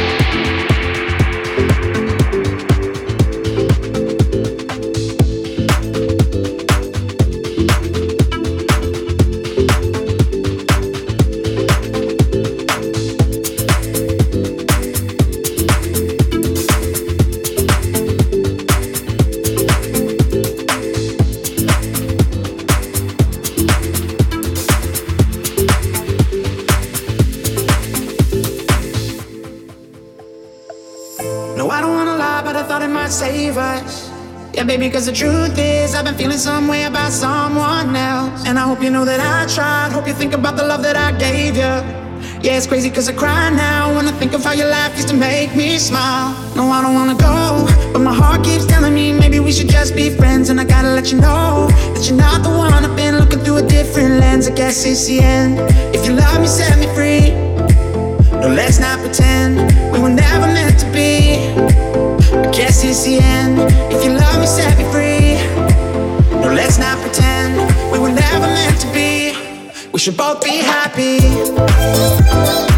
No, baby, cause the truth is, I've been feeling some way about someone else. And I hope you know that I tried. Hope you think about the love that I gave you. Yeah, it's crazy cause I cry now when I think of how your laugh used to make me smile. No, I don't wanna go, but my heart keeps telling me maybe we should just be friends. And I gotta let you know that you're not the one. I've been looking through a different lens. I guess it's the end. If you love me, set me free. No, let's not pretend guess it's the end. If you love me, set me free. No, let's not pretend we were never meant to be. We should both be happy.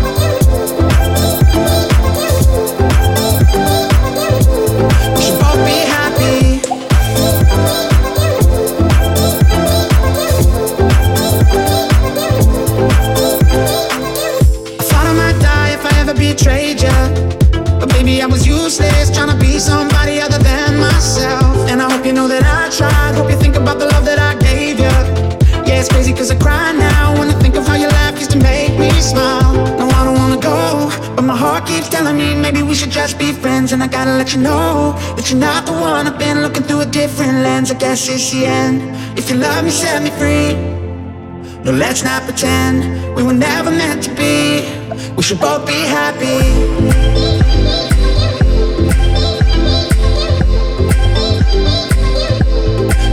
Gotta let you know that you're not the one. I've been looking through a different lens. I guess it's the end. If you love me, set me free. No, let's not pretend we were never meant to be. We should both be happy.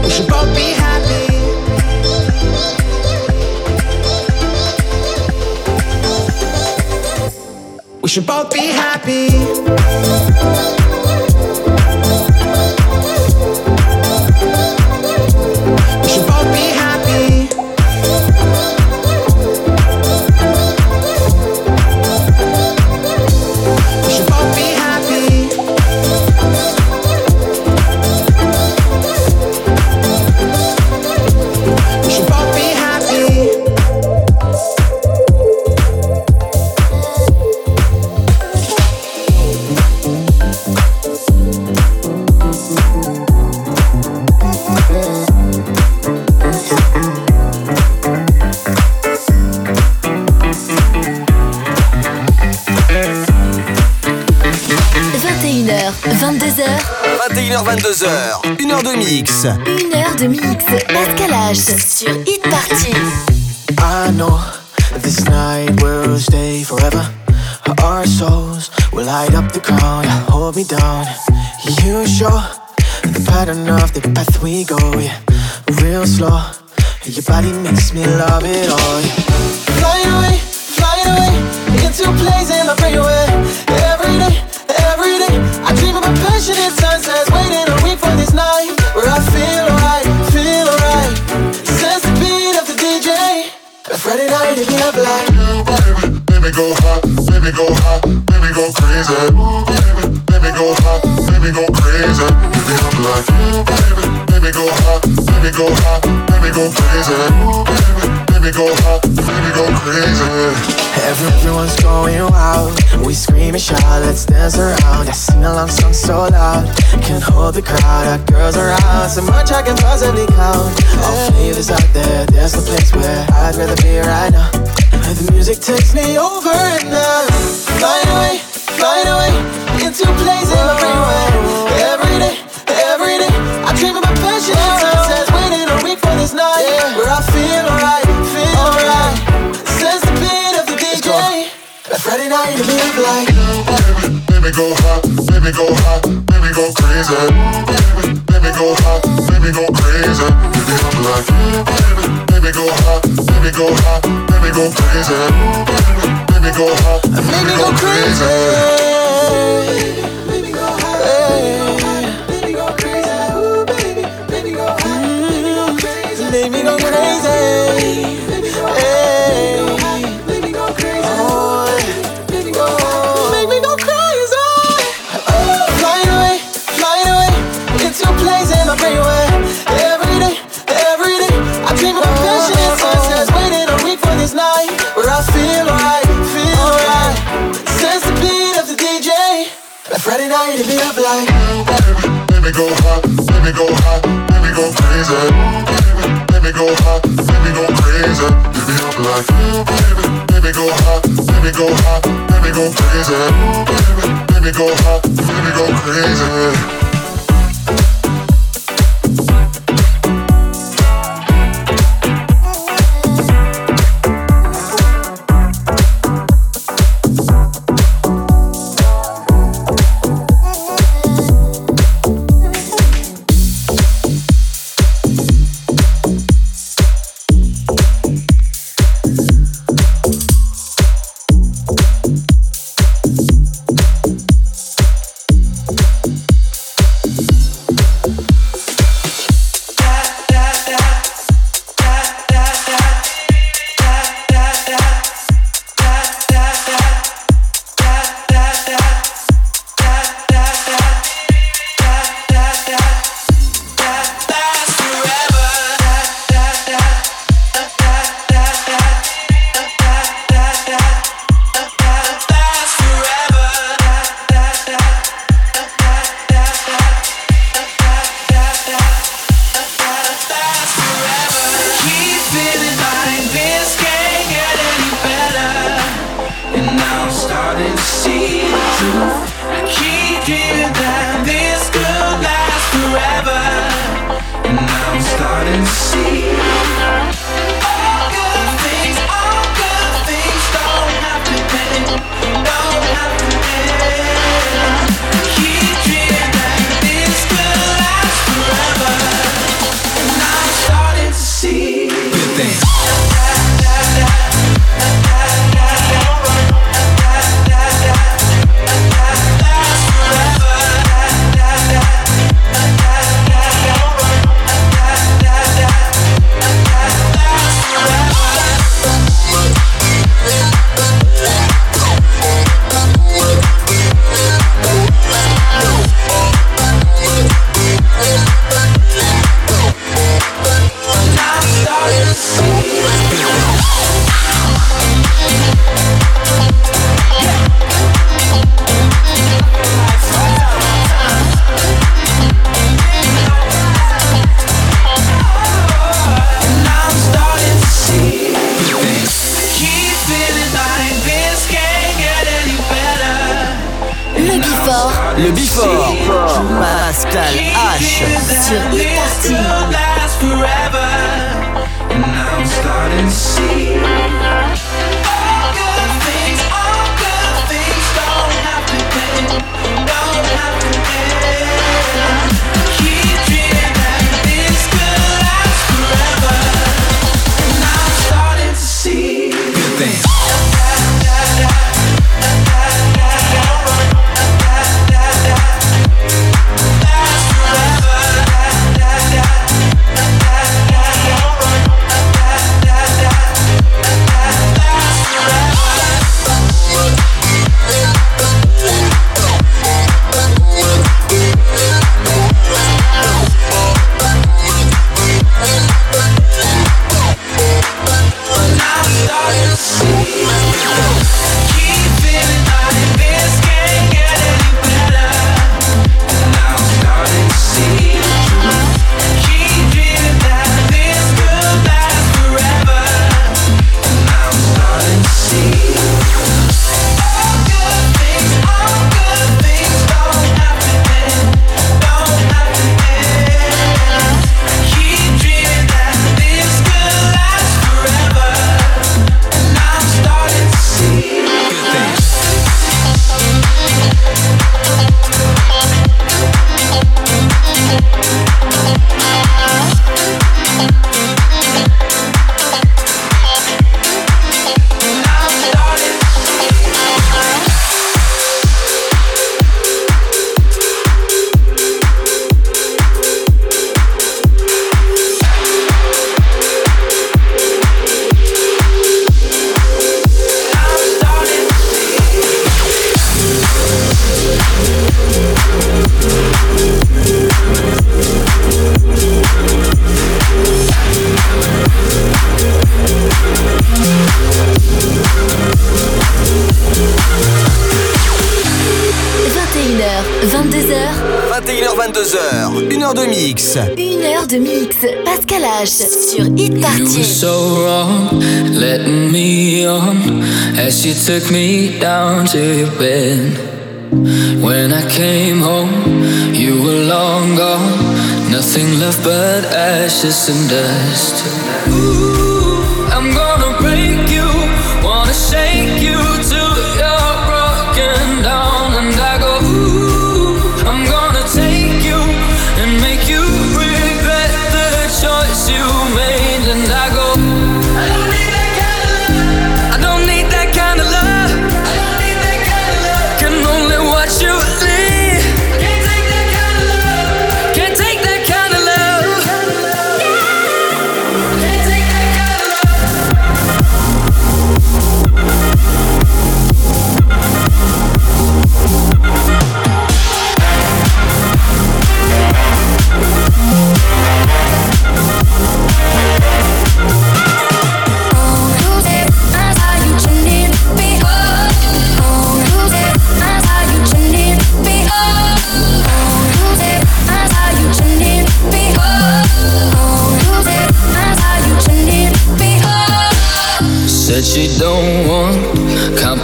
We should both be happy. We should both be happy. 21h, 22h, 1 heure de mix. une heure de mix. Pascal H sur Hit Party. I know this night will stay forever. Our souls will light up the crowd, hold me down. You show the pattern of the path we go, yeah. Real slow, your body makes me love it all. Yeah. Flying away, flying away into a place in my freeway. Dream of sunsets, waiting a week for this night where I feel alright, feel alright. Sense the beat of the DJ. A Friday night to get up like. baby, baby go hot, baby go hot, baby go crazy. Baby, baby go hot, baby go crazy. Baby I'm like, baby, baby go hot, baby go hot, baby go crazy. Baby, baby go hot, baby go crazy. Everyone's going wild. We scream and shout, let's dance around. I sing along songs so loud. Can't hold the crowd, our girls around. So much I can possibly count. All flavors out there, there's no place where I'd rather be right now. The music takes me over and I fly away, fly away into a place in my freeway. Every day, every day, I dream about passion and sunsets. Waiting a week for this night where I feel live like. Baby, baby go hot, baby go hot, baby go crazy. Baby, baby go hot, baby go crazy. Baby I'm like, baby, baby go hot, baby go hot, baby go crazy. Baby, baby go hot, baby go crazy. Go hot, baby go hot, baby go crazy. Baby, baby go hot, baby go crazy. Baby up like baby, baby go hot, baby go hot, baby go crazy. Baby, me go hot, let me go crazy. but ashes and dust. Ooh, I'm gonna break you, wanna shake you.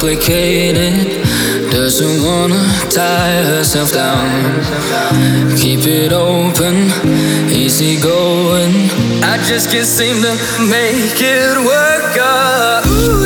complicated. Doesn't wanna tie herself down. Keep it open, easy going. I just can't seem to make it work. Out. Ooh.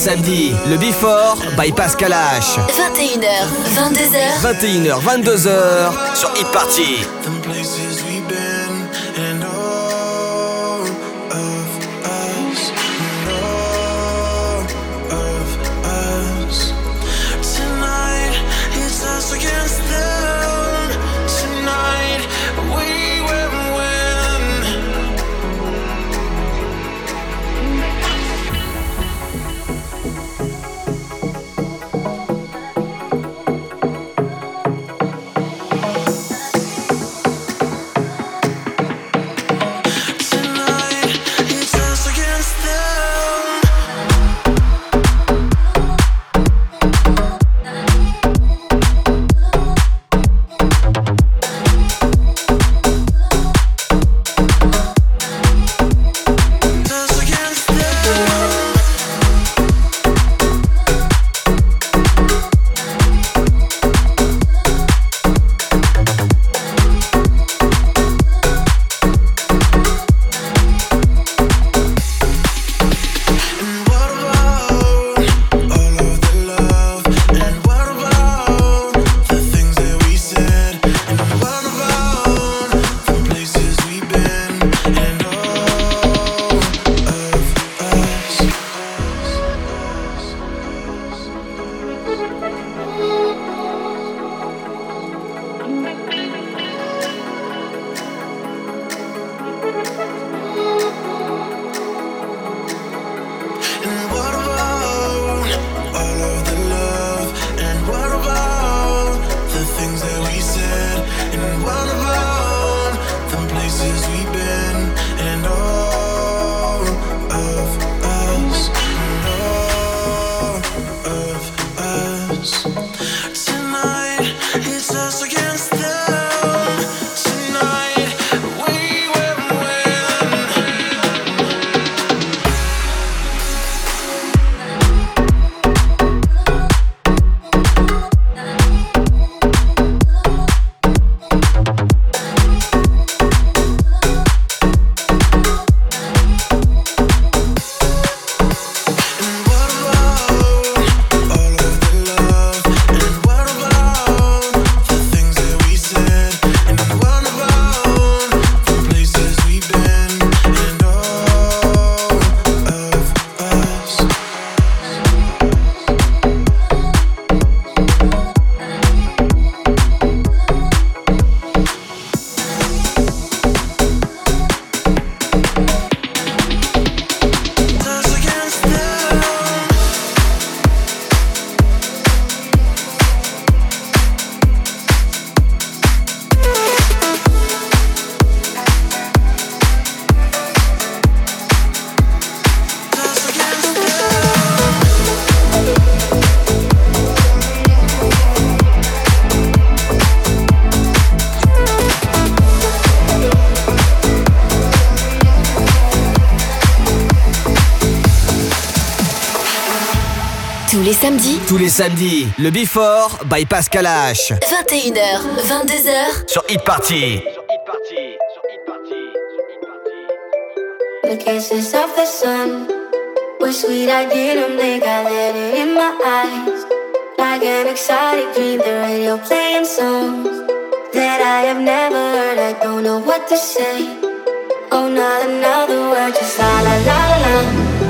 Samedi, le Before by Pascal H. 21h, 22h. 21h, 22h sur Hit Party. samedis. Tous les samedis, le Before by Pascal H. 21h, 22h. Sur Hit Party. The kisses of the sun were sweet. I did them, they got letter in my eyes. Like an exotic dream, the radio playing songs that I have never heard. I don't know what to say. Oh, not another word, just la la la la.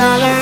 silent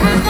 Thank you.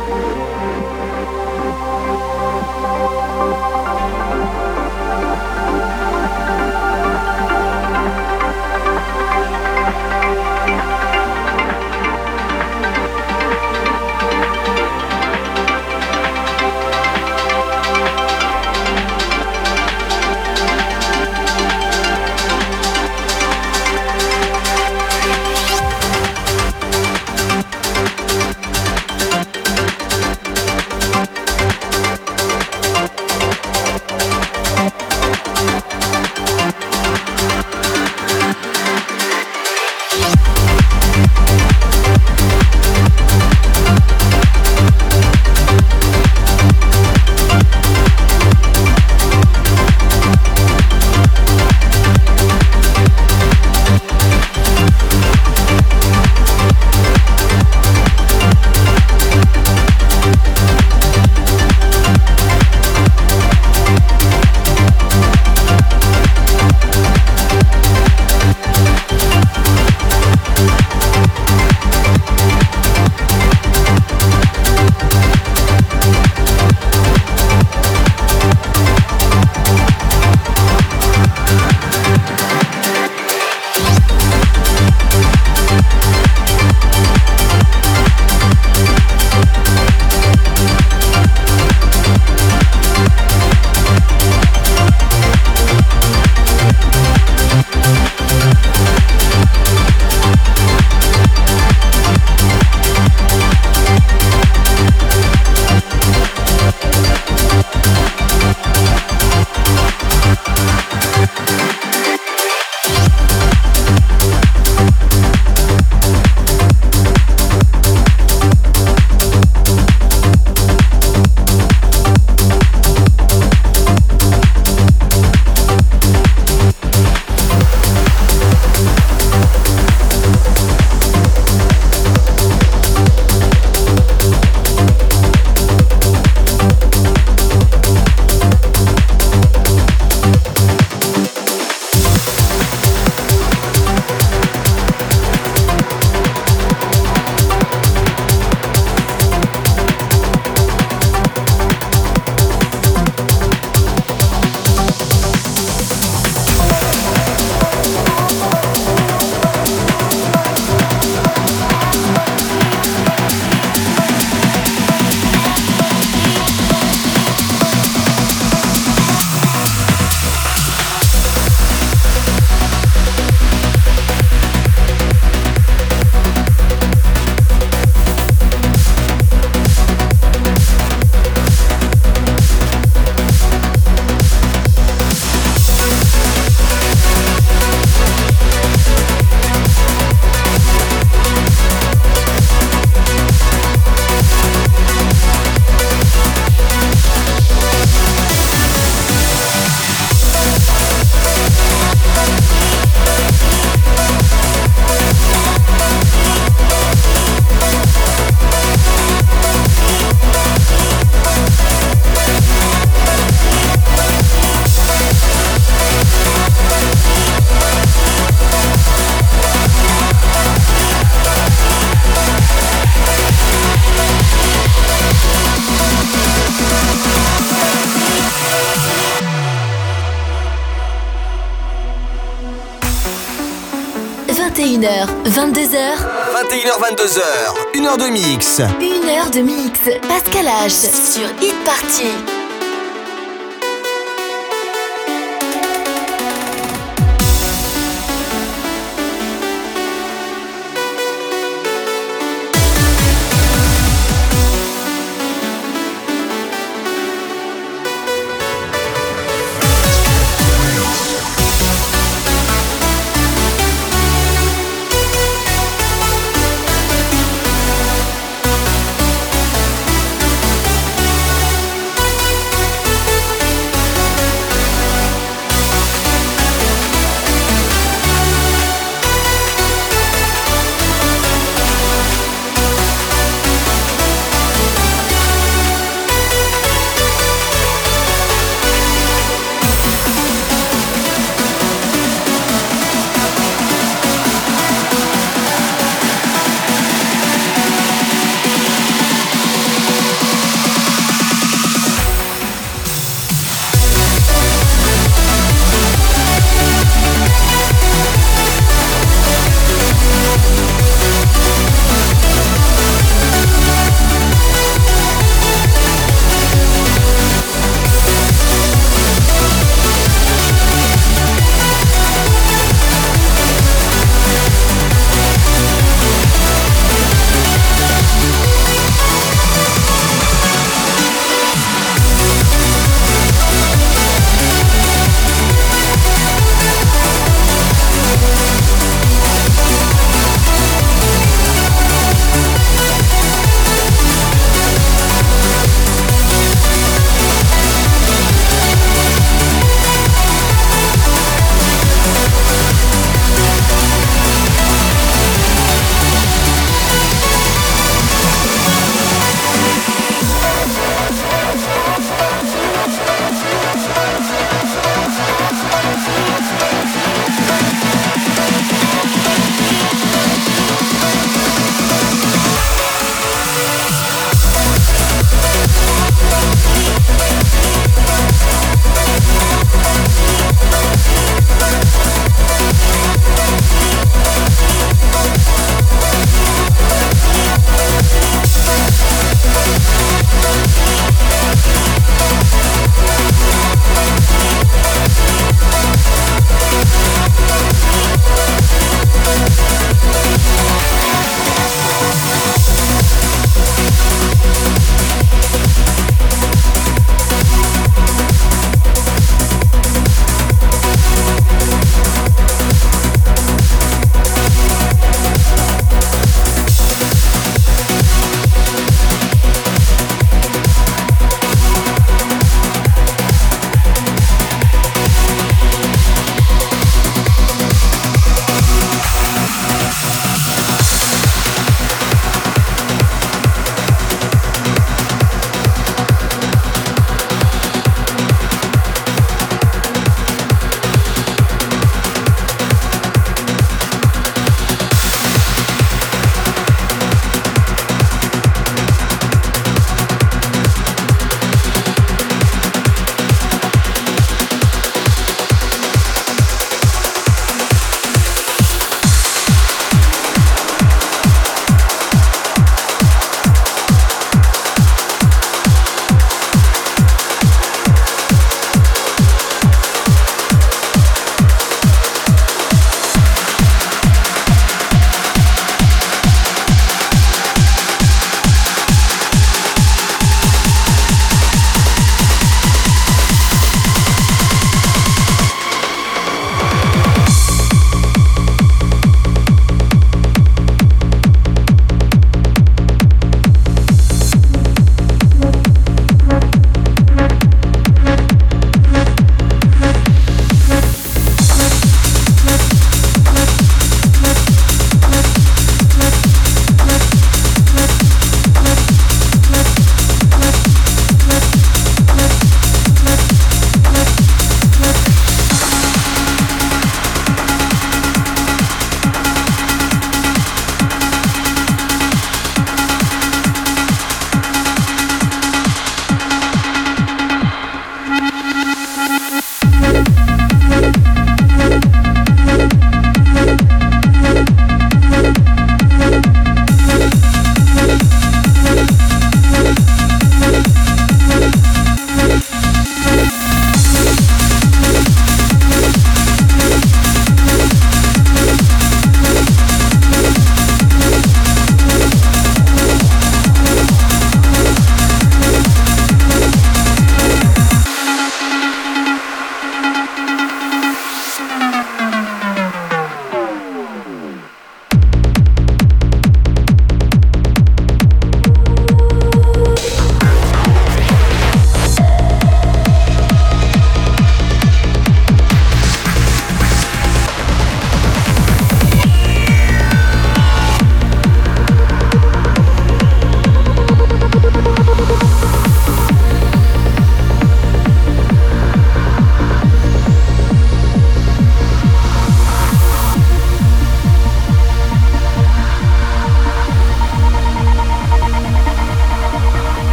22h. 21h, 22h. Une heure de mix. Une heure de mix. Pascal H. Sur Hit Party.